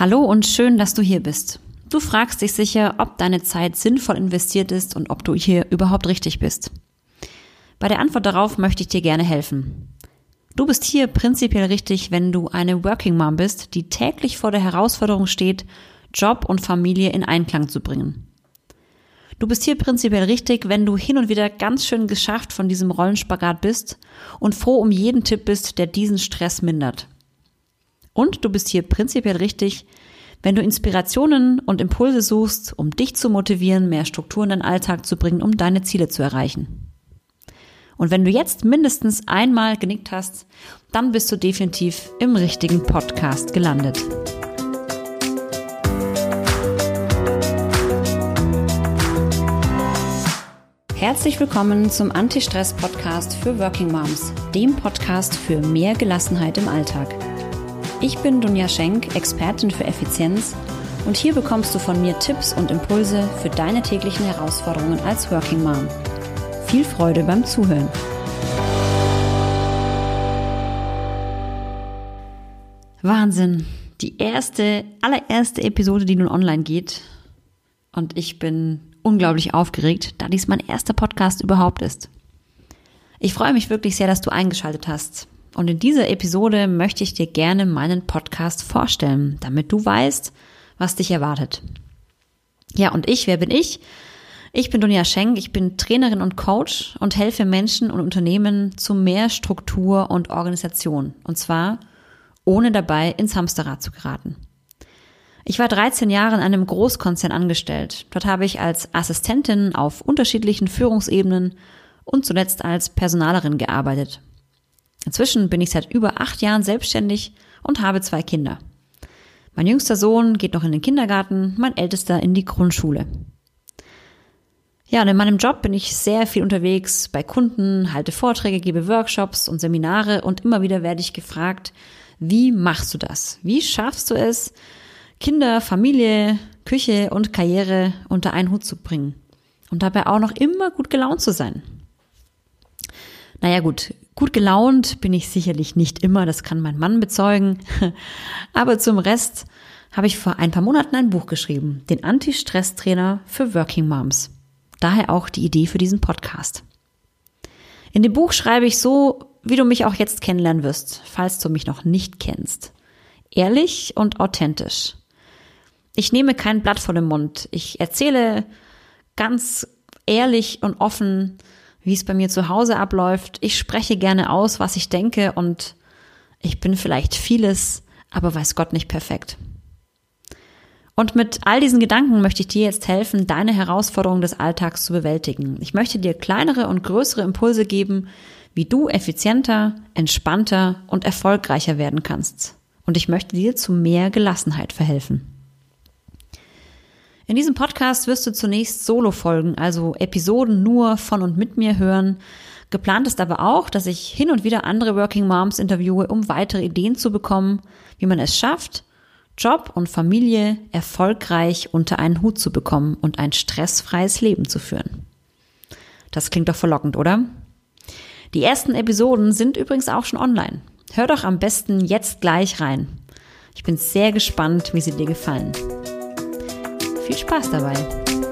Hallo und schön, dass du hier bist. Du fragst dich sicher, ob deine Zeit sinnvoll investiert ist und ob du hier überhaupt richtig bist. Bei der Antwort darauf möchte ich dir gerne helfen. Du bist hier prinzipiell richtig, wenn du eine Working Mom bist, die täglich vor der Herausforderung steht, Job und Familie in Einklang zu bringen. Du bist hier prinzipiell richtig, wenn du hin und wieder ganz schön geschafft von diesem Rollenspagat bist und froh um jeden Tipp bist, der diesen Stress mindert. Und du bist hier prinzipiell richtig, wenn du Inspirationen und Impulse suchst, um dich zu motivieren, mehr Struktur in deinen Alltag zu bringen, um deine Ziele zu erreichen. Und wenn du jetzt mindestens einmal genickt hast, dann bist du definitiv im richtigen Podcast gelandet. Herzlich willkommen zum Anti-Stress-Podcast für Working Moms, dem Podcast für mehr Gelassenheit im Alltag. Ich bin Dunja Schenk, Expertin für Effizienz und hier bekommst du von mir Tipps und Impulse für deine täglichen Herausforderungen als Working Mom. Viel Freude beim Zuhören. Wahnsinn. Die erste, allererste Episode, die nun online geht. Und ich bin unglaublich aufgeregt, da dies mein erster Podcast überhaupt ist. Ich freue mich wirklich sehr, dass du eingeschaltet hast. Und in dieser Episode möchte ich dir gerne meinen Podcast vorstellen, damit du weißt, was dich erwartet. Ja, und ich, wer bin ich? Ich bin Dunja Schenk, ich bin Trainerin und Coach und helfe Menschen und Unternehmen zu mehr Struktur und Organisation. Und zwar ohne dabei ins Hamsterrad zu geraten. Ich war 13 Jahre in einem Großkonzern angestellt. Dort habe ich als Assistentin auf unterschiedlichen Führungsebenen und zuletzt als Personalerin gearbeitet. Inzwischen bin ich seit über acht Jahren selbstständig und habe zwei Kinder. Mein jüngster Sohn geht noch in den Kindergarten, mein ältester in die Grundschule. Ja, und in meinem Job bin ich sehr viel unterwegs bei Kunden, halte Vorträge, gebe Workshops und Seminare und immer wieder werde ich gefragt, wie machst du das? Wie schaffst du es, Kinder, Familie, Küche und Karriere unter einen Hut zu bringen und dabei auch noch immer gut gelaunt zu sein? Naja gut, gut gelaunt bin ich sicherlich nicht immer, das kann mein Mann bezeugen. Aber zum Rest habe ich vor ein paar Monaten ein Buch geschrieben, den Anti-Stress-Trainer für Working Moms. Daher auch die Idee für diesen Podcast. In dem Buch schreibe ich so, wie du mich auch jetzt kennenlernen wirst, falls du mich noch nicht kennst. Ehrlich und authentisch. Ich nehme kein Blatt vor den Mund. Ich erzähle ganz ehrlich und offen, wie es bei mir zu Hause abläuft. Ich spreche gerne aus, was ich denke und ich bin vielleicht vieles, aber weiß Gott nicht perfekt. Und mit all diesen Gedanken möchte ich dir jetzt helfen, deine Herausforderungen des Alltags zu bewältigen. Ich möchte dir kleinere und größere Impulse geben, wie du effizienter, entspannter und erfolgreicher werden kannst. Und ich möchte dir zu mehr Gelassenheit verhelfen. In diesem Podcast wirst du zunächst Solo-Folgen, also Episoden nur von und mit mir hören. Geplant ist aber auch, dass ich hin und wieder andere Working Moms interviewe, um weitere Ideen zu bekommen, wie man es schafft, Job und Familie erfolgreich unter einen Hut zu bekommen und ein stressfreies Leben zu führen. Das klingt doch verlockend, oder? Die ersten Episoden sind übrigens auch schon online. Hör doch am besten jetzt gleich rein. Ich bin sehr gespannt, wie sie dir gefallen. Viel Spaß dabei!